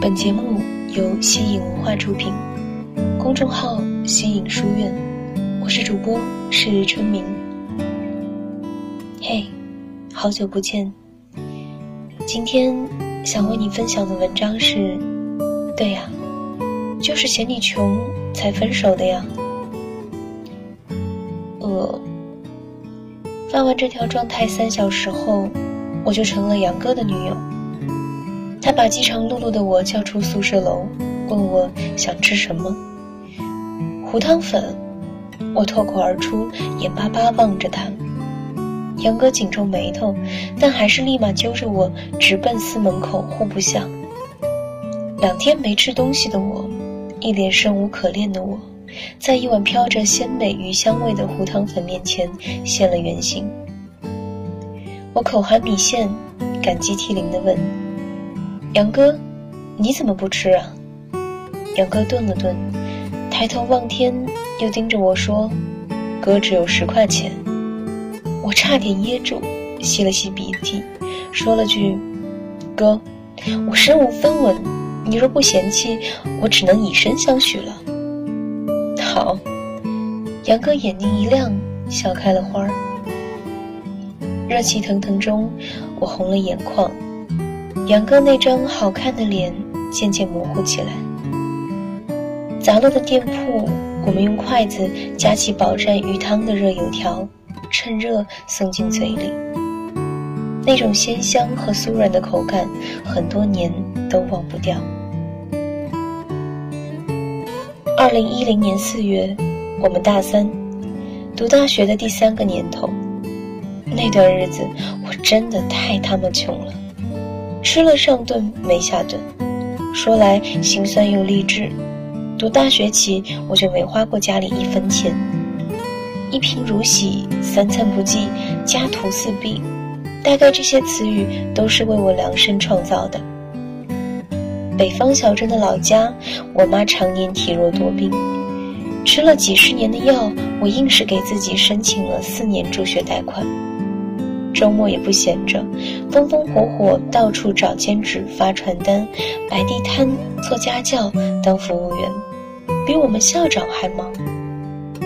本节目由西影文化出品，公众号“西影书院”，我是主播是春明。嘿，好久不见。今天想为你分享的文章是：对呀，就是嫌你穷才分手的呀。呃，发完这条状态三小时后，我就成了杨哥的女友。他把饥肠辘辘的我叫出宿舍楼，问我想吃什么。胡汤粉，我脱口而出，眼巴巴望着他。杨哥紧皱眉头，但还是立马揪着我直奔司门口户部巷。两天没吃东西的我，一脸生无可恋的我，在一碗飘着鲜美鱼香味的胡汤粉面前现了原形。我口含米线，感激涕零地问。杨哥，你怎么不吃啊？杨哥顿了顿，抬头望天，又盯着我说：“哥只有十块钱。”我差点噎住，吸了吸鼻涕，说了句：“哥，我身无分文，你若不嫌弃，我只能以身相许了。”好，杨哥眼睛一亮，笑开了花儿。热气腾腾中，我红了眼眶。杨哥那张好看的脸渐渐模糊起来。杂乱的店铺，我们用筷子夹起饱蘸鱼汤的热油条，趁热送进嘴里。那种鲜香和酥软的口感，很多年都忘不掉。二零一零年四月，我们大三，读大学的第三个年头。那段日子，我真的太他妈穷了。吃了上顿没下顿，说来心酸又励志。读大学起，我就没花过家里一分钱。一贫如洗，三餐不济，家徒四壁，大概这些词语都是为我量身创造的。北方小镇的老家，我妈常年体弱多病，吃了几十年的药，我硬是给自己申请了四年助学贷款。周末也不闲着，风风火火到处找兼职、发传单、摆地摊、做家教、当服务员，比我们校长还忙。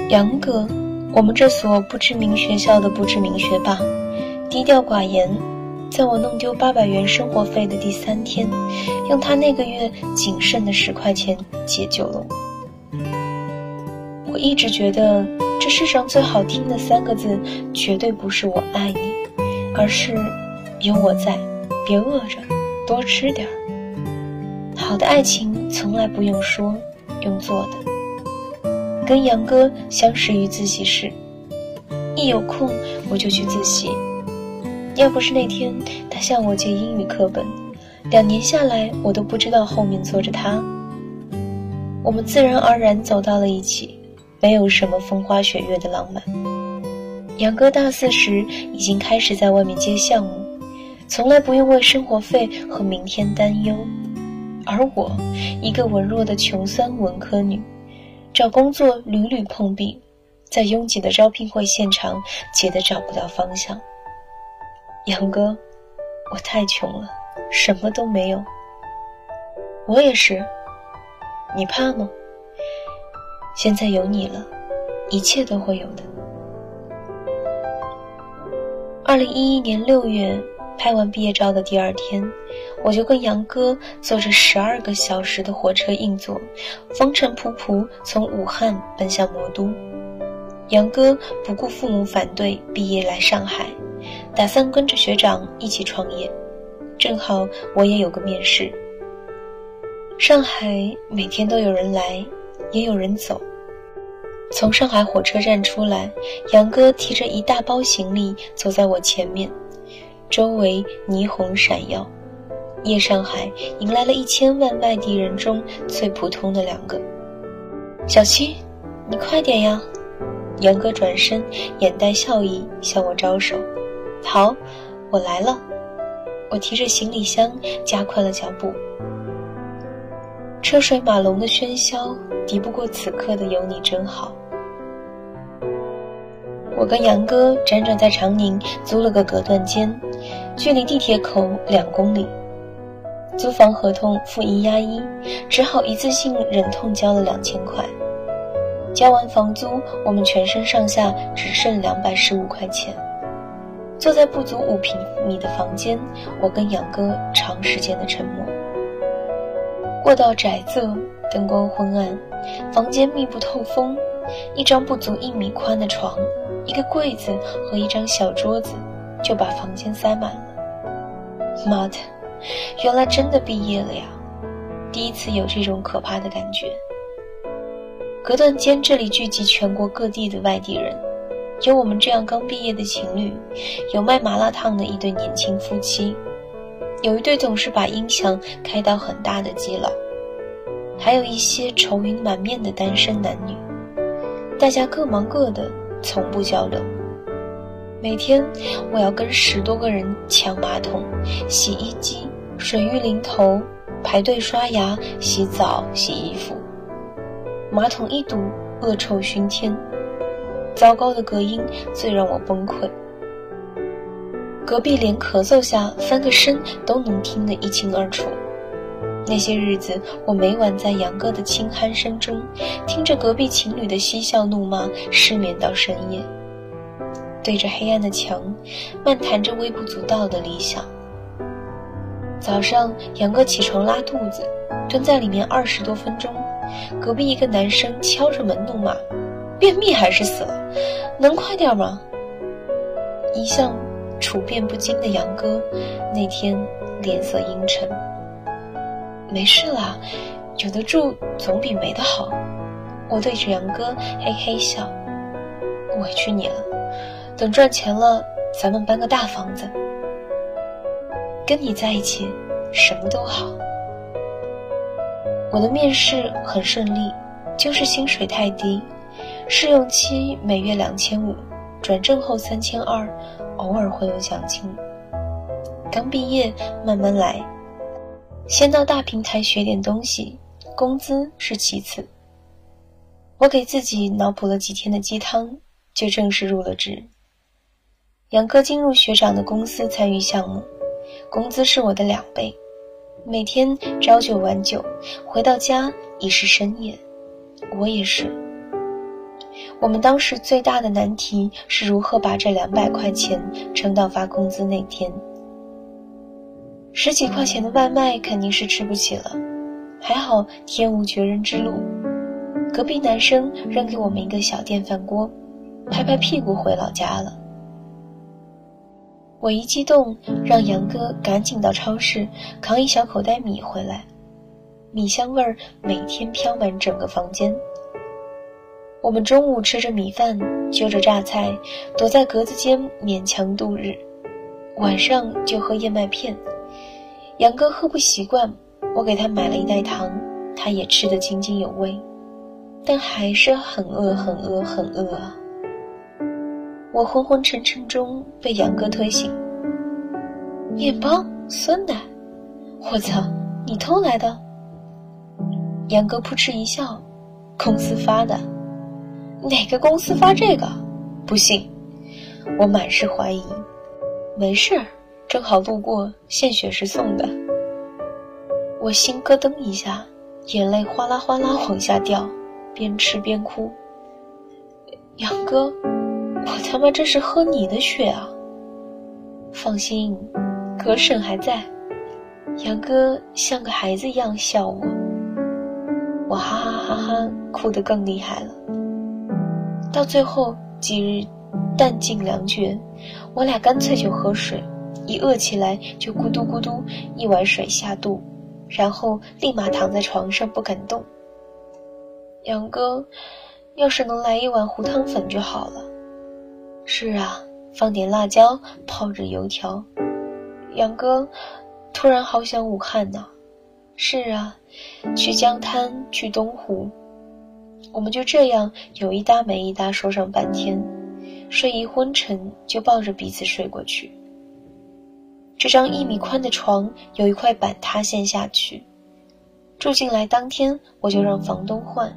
杨哥，我们这所不知名学校的不知名学霸，低调寡言，在我弄丢八百元生活费的第三天，用他那个月仅剩的十块钱解救了我。我一直觉得这世上最好听的三个字，绝对不是“我爱你”。而是有我在，别饿着，多吃点儿。好的爱情从来不用说，用做的。跟杨哥相识于自习室，一有空我就去自习。要不是那天他向我借英语课本，两年下来我都不知道后面坐着他。我们自然而然走到了一起，没有什么风花雪月的浪漫。杨哥大四时已经开始在外面接项目，从来不用为生活费和明天担忧，而我，一个文弱的穷酸文科女，找工作屡屡碰壁，在拥挤的招聘会现场急得找不到方向。杨哥，我太穷了，什么都没有。我也是，你怕吗？现在有你了，一切都会有的。二零一一年六月，拍完毕业照的第二天，我就跟杨哥坐着十二个小时的火车硬座，风尘仆仆从武汉奔向魔都。杨哥不顾父母反对，毕业来上海，打算跟着学长一起创业。正好我也有个面试。上海每天都有人来，也有人走。从上海火车站出来，杨哥提着一大包行李走在我前面，周围霓虹闪耀。夜上海迎来了一千万外地人中最普通的两个。小七，你快点呀！杨哥转身，眼带笑意向我招手。好，我来了。我提着行李箱加快了脚步。车水马龙的喧嚣敌不过此刻的有你真好。我跟杨哥辗转在长宁租了个隔断间，距离地铁口两公里。租房合同付一押一，只好一次性忍痛交了两千块。交完房租，我们全身上下只剩两百十五块钱。坐在不足五平米的房间，我跟杨哥长时间的沉默。过道窄仄，灯光昏暗，房间密不透风，一张不足一米宽的床，一个柜子和一张小桌子，就把房间塞满了。妈的，原来真的毕业了呀！第一次有这种可怕的感觉。隔断间这里聚集全国各地的外地人，有我们这样刚毕业的情侣，有卖麻辣烫的一对年轻夫妻，有一对总是把音响开到很大的基佬，还有一些愁云满面的单身男女。大家各忙各的，从不交流。每天我要跟十多个人抢马桶、洗衣机，水浴淋头，排队刷牙、洗澡、洗衣服。马桶一堵，恶臭熏天，糟糕的隔音最让我崩溃。隔壁连咳嗽下翻个身都能听得一清二楚。那些日子，我每晚在杨哥的轻鼾声中，听着隔壁情侣的嬉笑怒骂，失眠到深夜。对着黑暗的墙，漫谈着微不足道的理想。早上，杨哥起床拉肚子，蹲在里面二十多分钟。隔壁一个男生敲着门怒骂：“便秘还是死了？能快点吗？”一向处变不惊的杨哥，那天脸色阴沉。没事啦，有得住总比没得好。我对着杨哥嘿嘿笑：“委屈你了。”等赚钱了，咱们搬个大房子。跟你在一起，什么都好。我的面试很顺利，就是薪水太低，试用期每月两千五，转正后三千二，偶尔会有奖金。刚毕业，慢慢来，先到大平台学点东西，工资是其次。我给自己脑补了几天的鸡汤，就正式入了职。杨哥进入学长的公司参与项目，工资是我的两倍，每天朝九晚九，回到家已是深夜。我也是。我们当时最大的难题是如何把这两百块钱撑到发工资那天。十几块钱的外卖肯定是吃不起了，还好天无绝人之路，隔壁男生扔给我们一个小电饭锅，拍拍屁股回老家了。我一激动，让杨哥赶紧到超市扛一小口袋米回来，米香味儿每天飘满整个房间。我们中午吃着米饭，就着榨菜，躲在格子间勉强度日。晚上就喝燕麦片，杨哥喝不习惯，我给他买了一袋糖，他也吃得津津有味，但还是很饿，很饿，很饿啊。我昏昏沉沉中被杨哥推醒。面包、酸奶，我操，你偷来的？杨哥扑哧一笑，公司发的。哪个公司发这个？不信。我满是怀疑。没事儿，正好路过，献血时送的。我心咯噔一下，眼泪哗啦哗啦往下掉，边吃边哭。杨哥。我他妈这是喝你的血啊！放心，哥婶还在。杨哥像个孩子一样笑我，我哈哈哈哈哭得更厉害了。到最后几日弹尽粮绝，我俩干脆就喝水，一饿起来就咕嘟咕嘟一碗水下肚，然后立马躺在床上不敢动。杨哥，要是能来一碗糊汤粉就好了。是啊，放点辣椒，泡着油条。杨哥，突然好想武汉呢。是啊，去江滩，去东湖。我们就这样有一搭没一搭说上半天，睡意昏沉，就抱着彼此睡过去。这张一米宽的床有一块板塌陷下去，住进来当天我就让房东换，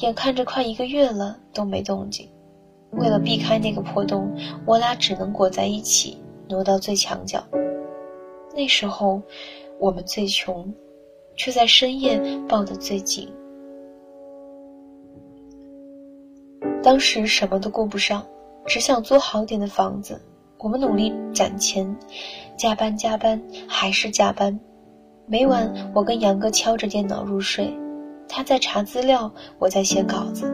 眼看着快一个月了都没动静。为了避开那个破洞，我俩只能裹在一起，挪到最墙角。那时候，我们最穷，却在深夜抱得最紧。当时什么都顾不上，只想租好点的房子。我们努力攒钱，加班加班还是加班。每晚我跟杨哥敲着电脑入睡，他在查资料，我在写稿子。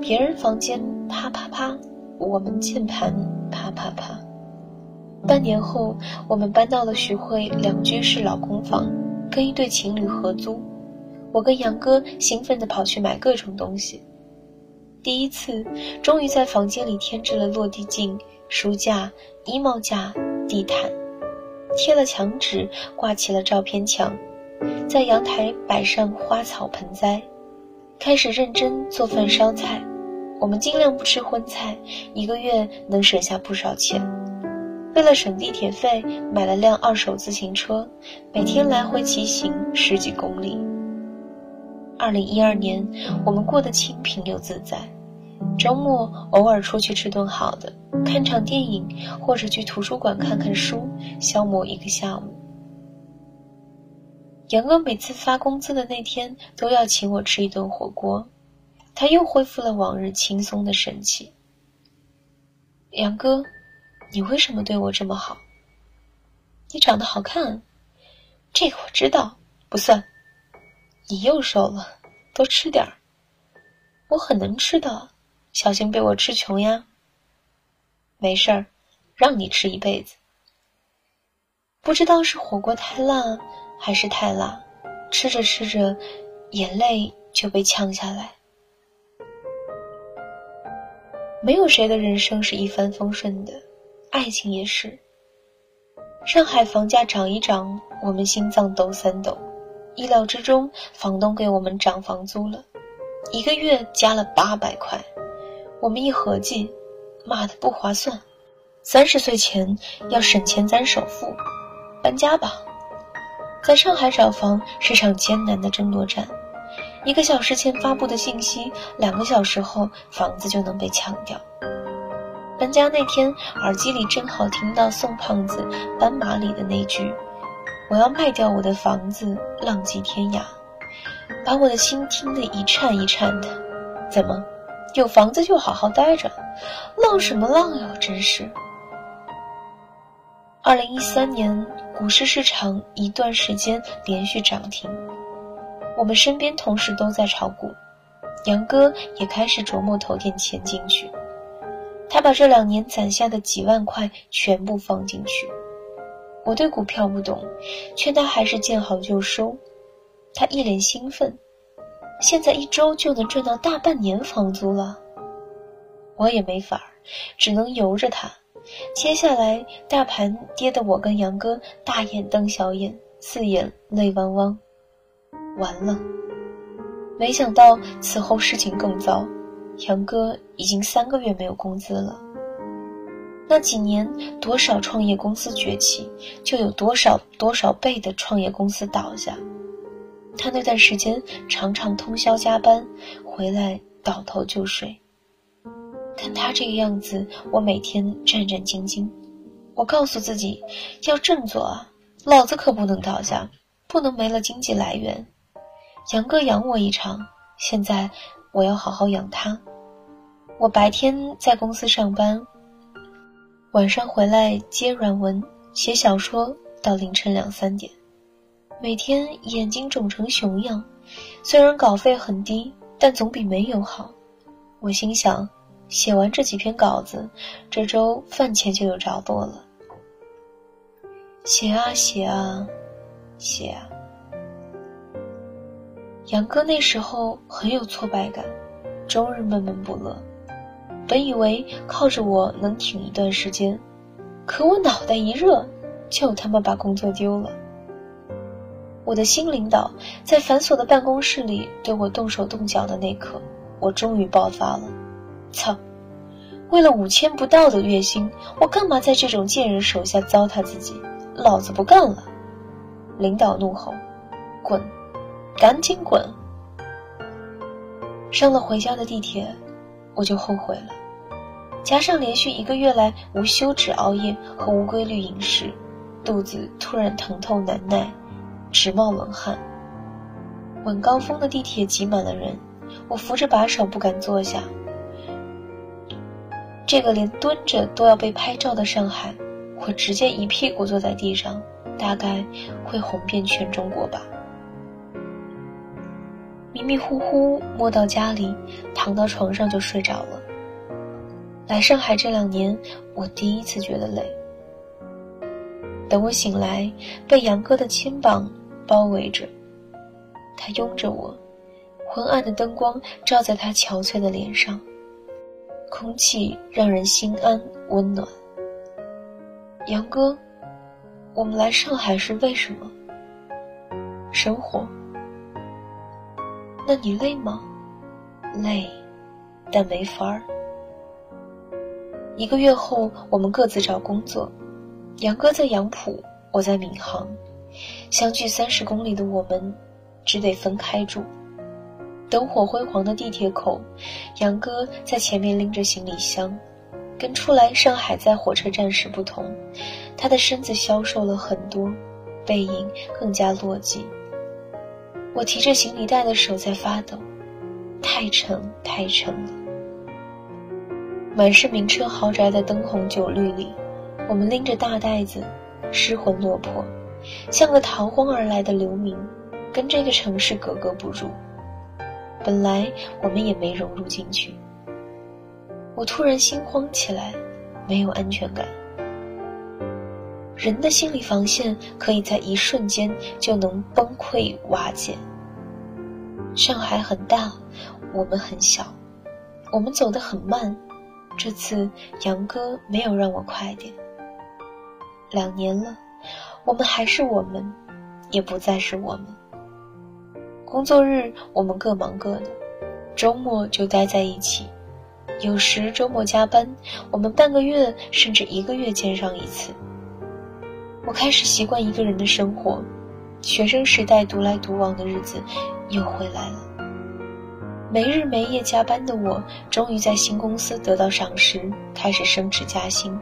别人房间啪啪啪，我们键盘啪啪啪。半年后，我们搬到了徐汇两居室老公房，跟一对情侣合租。我跟杨哥兴奋地跑去买各种东西。第一次，终于在房间里添置了落地镜、书架、衣帽架、地毯，贴了墙纸，挂起了照片墙，在阳台摆上花草盆栽，开始认真做饭烧菜。我们尽量不吃荤菜，一个月能省下不少钱。为了省地铁费，买了辆二手自行车，每天来回骑行十几公里。二零一二年，我们过得清贫又自在，周末偶尔出去吃顿好的，看场电影，或者去图书馆看看书，消磨一个下午。杨哥每次发工资的那天，都要请我吃一顿火锅，他又恢复了往日轻松的神气。杨哥。你为什么对我这么好？你长得好看，这个我知道，不算。你又瘦了，多吃点儿。我很能吃的，小心被我吃穷呀。没事儿，让你吃一辈子。不知道是火锅太辣还是太辣，吃着吃着，眼泪就被呛下来。没有谁的人生是一帆风顺的。爱情也是。上海房价涨一涨，我们心脏抖三抖。意料之中，房东给我们涨房租了，一个月加了八百块。我们一合计，妈的不划算。三十岁前要省钱攒首付，搬家吧。在上海找房是场艰难的争夺战。一个小时前发布的信息，两个小时后房子就能被抢掉。搬家那天，耳机里正好听到宋胖子《斑马》里的那句：“我要卖掉我的房子，浪迹天涯。”把我的心听得一颤一颤的。怎么，有房子就好好待着，浪什么浪呀！真是。二零一三年股市市场一段时间连续涨停，我们身边同事都在炒股，杨哥也开始琢磨投点钱进去。他把这两年攒下的几万块全部放进去。我对股票不懂，劝他还是见好就收。他一脸兴奋，现在一周就能赚到大半年房租了。我也没法儿，只能由着他。接下来大盘跌得我跟杨哥大眼瞪小眼，四眼泪汪汪。完了，没想到此后事情更糟。杨哥已经三个月没有工资了。那几年，多少创业公司崛起，就有多少多少倍的创业公司倒下。他那段时间常常通宵加班，回来倒头就睡。看他这个样子，我每天战战兢兢。我告诉自己，要振作啊，老子可不能倒下，不能没了经济来源。杨哥养我一场，现在。我要好好养他。我白天在公司上班，晚上回来接软文、写小说到凌晨两三点，每天眼睛肿成熊样。虽然稿费很低，但总比没有好。我心想，写完这几篇稿子，这周饭钱就有着落了。写啊写啊，写啊。杨哥那时候很有挫败感，终日闷闷不乐。本以为靠着我能挺一段时间，可我脑袋一热，就他妈把工作丢了。我的新领导在繁琐的办公室里对我动手动脚的那刻，我终于爆发了。操！为了五千不到的月薪，我干嘛在这种贱人手下糟蹋自己？老子不干了！领导怒吼：“滚！”赶紧滚！上了回家的地铁，我就后悔了。加上连续一个月来无休止熬夜和无规律饮食，肚子突然疼痛难耐，直冒冷汗。晚高峰的地铁挤满了人，我扶着把手不敢坐下。这个连蹲着都要被拍照的上海，我直接一屁股坐在地上，大概会红遍全中国吧。迷迷糊糊摸到家里，躺到床上就睡着了。来上海这两年，我第一次觉得累。等我醒来，被杨哥的肩膀包围着，他拥着我，昏暗的灯光照在他憔悴的脸上，空气让人心安温暖。杨哥，我们来上海是为什么？生活。那你累吗？累，但没法儿。一个月后，我们各自找工作。杨哥在杨浦，我在闵行，相距三十公里的我们，只得分开住。灯火辉煌的地铁口，杨哥在前面拎着行李箱，跟初来上海在火车站时不同，他的身子消瘦了很多，背影更加落寂。我提着行李袋的手在发抖，太沉太沉了。满是名车豪宅的灯红酒绿里。我们拎着大袋子，失魂落魄，像个逃荒而来的流民，跟这个城市格格不入。本来我们也没融入进去。我突然心慌起来，没有安全感。人的心理防线可以在一瞬间就能崩溃瓦解。上海很大，我们很小，我们走得很慢。这次杨哥没有让我快点。两年了，我们还是我们，也不再是我们。工作日我们各忙各的，周末就待在一起。有时周末加班，我们半个月甚至一个月见上一次。我开始习惯一个人的生活，学生时代独来独往的日子又回来了。没日没夜加班的我，终于在新公司得到赏识，开始升职加薪。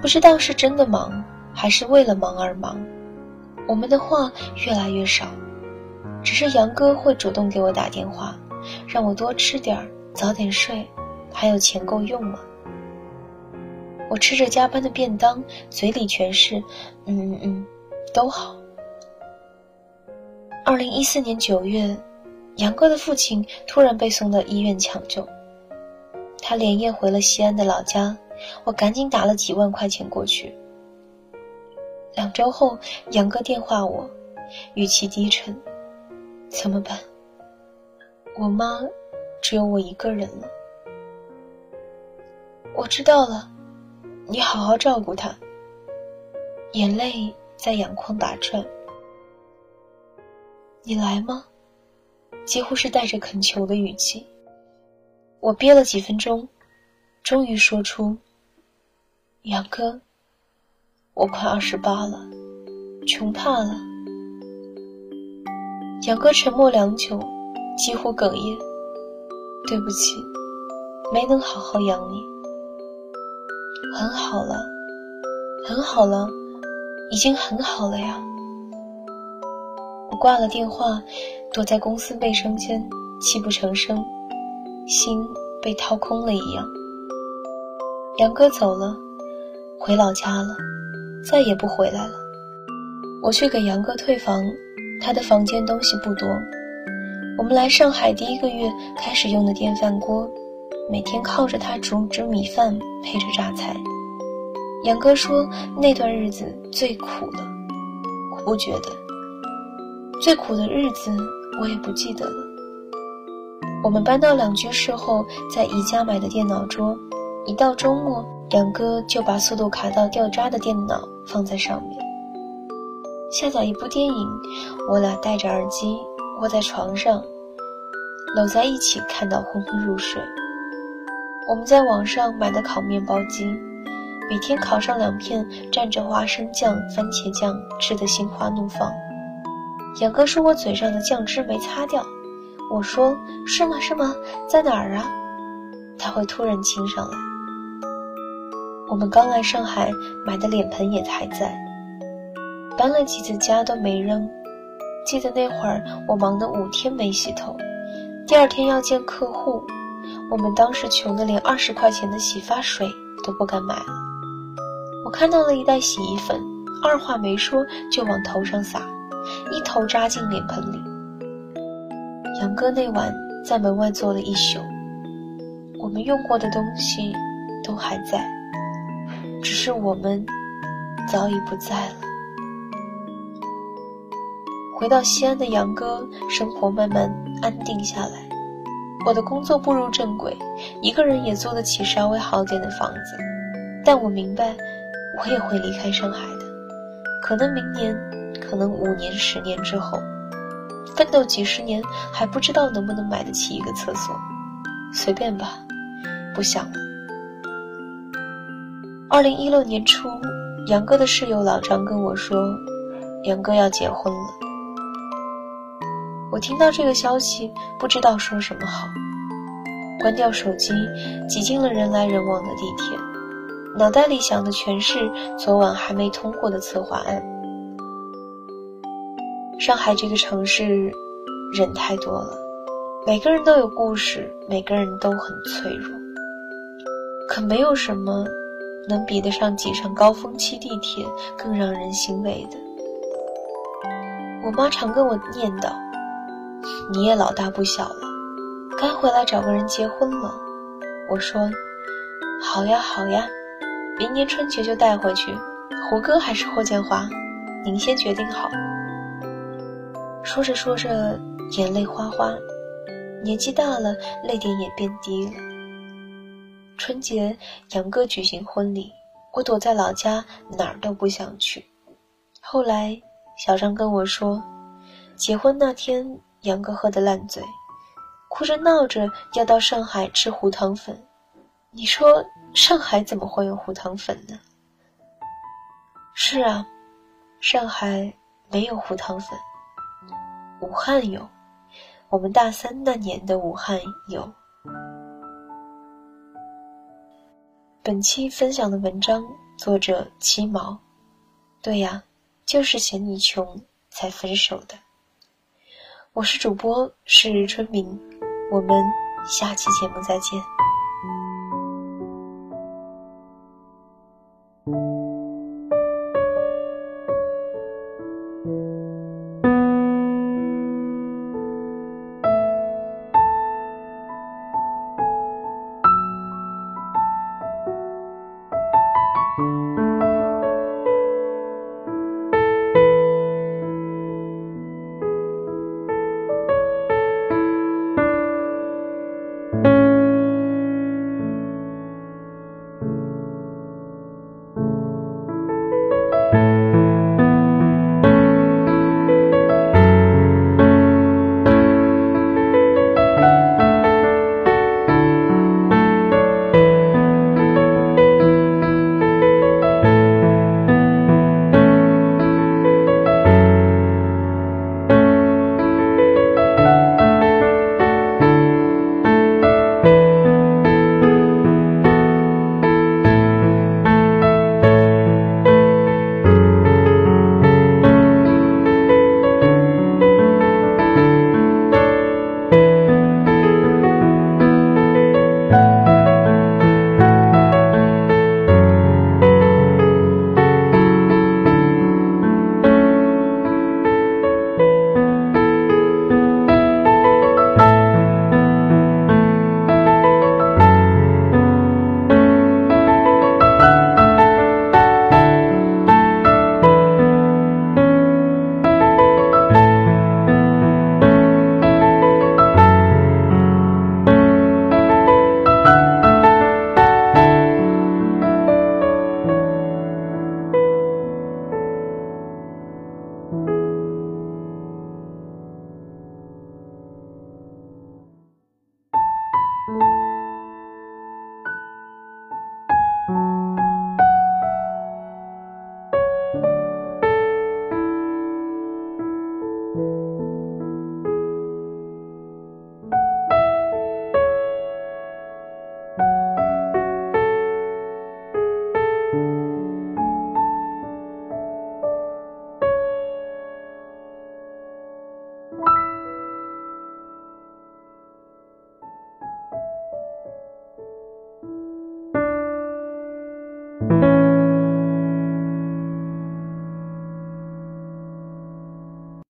不知道是真的忙，还是为了忙而忙，我们的话越来越少。只是杨哥会主动给我打电话，让我多吃点儿，早点睡，还有钱够用吗？我吃着加班的便当，嘴里全是“嗯嗯嗯，都好。”二零一四年九月，杨哥的父亲突然被送到医院抢救，他连夜回了西安的老家。我赶紧打了几万块钱过去。两周后，杨哥电话我，语气低沉：“怎么办？我妈只有我一个人了。”我知道了，你好好照顾她。眼泪在眼眶打转。你来吗？几乎是带着恳求的语气。我憋了几分钟，终于说出。杨哥，我快二十八了，穷怕了。杨哥沉默良久，几乎哽咽：“对不起，没能好好养你。很好了，很好了，已经很好了呀。”我挂了电话，躲在公司卫生间，泣不成声，心被掏空了一样。杨哥走了。回老家了，再也不回来了。我去给杨哥退房，他的房间东西不多。我们来上海第一个月开始用的电饭锅，每天靠着它煮煮米饭，配着榨菜。杨哥说那段日子最苦了，我不觉得。最苦的日子我也不记得了。我们搬到两居室后，在宜家买的电脑桌，一到周末。杨哥就把速度卡到掉渣的电脑放在上面，下载一部电影，我俩戴着耳机窝在床上，搂在一起看到昏昏入睡。我们在网上买的烤面包机，每天烤上两片，蘸着花生酱、番茄酱，吃得心花怒放。杨哥说我嘴上的酱汁没擦掉，我说是吗？是吗？在哪儿啊？他会突然亲上来。我们刚来上海买的脸盆也还在。搬了几次家都没扔。记得那会儿我忙得五天没洗头，第二天要见客户，我们当时穷得连二十块钱的洗发水都不敢买了。我看到了一袋洗衣粉，二话没说就往头上撒，一头扎进脸盆里。杨哥那晚在门外坐了一宿，我们用过的东西都还在，只是我们早已不在了。回到西安的杨哥，生活慢慢安定下来。我的工作步入正轨，一个人也租得起稍微好点的房子。但我明白，我也会离开上海的，可能明年，可能五年、十年之后。奋斗几十年，还不知道能不能买得起一个厕所，随便吧，不想了。二零一六年初，杨哥的室友老张跟我说，杨哥要结婚了。我听到这个消息，不知道说什么好，关掉手机，挤进了人来人往的地铁，脑袋里想的全是昨晚还没通过的策划案。上海这个城市，人太多了，每个人都有故事，每个人都很脆弱。可没有什么能比得上挤上高峰期地铁更让人欣慰的。我妈常跟我念叨：“你也老大不小了，该回来找个人结婚了。”我说：“好呀好呀，明年春节就带回去。胡歌还是霍建华，您先决定好。”说着说着，眼泪哗哗。年纪大了，泪点也变低了。春节，杨哥举行婚礼，我躲在老家，哪儿都不想去。后来，小张跟我说，结婚那天，杨哥喝得烂醉，哭着闹着要到上海吃胡糖粉。你说，上海怎么会有胡糖粉呢？是啊，上海没有胡糖粉。武汉有，我们大三那年的武汉有。本期分享的文章作者七毛，对呀，就是嫌你穷才分手的。我是主播是春明，我们下期节目再见。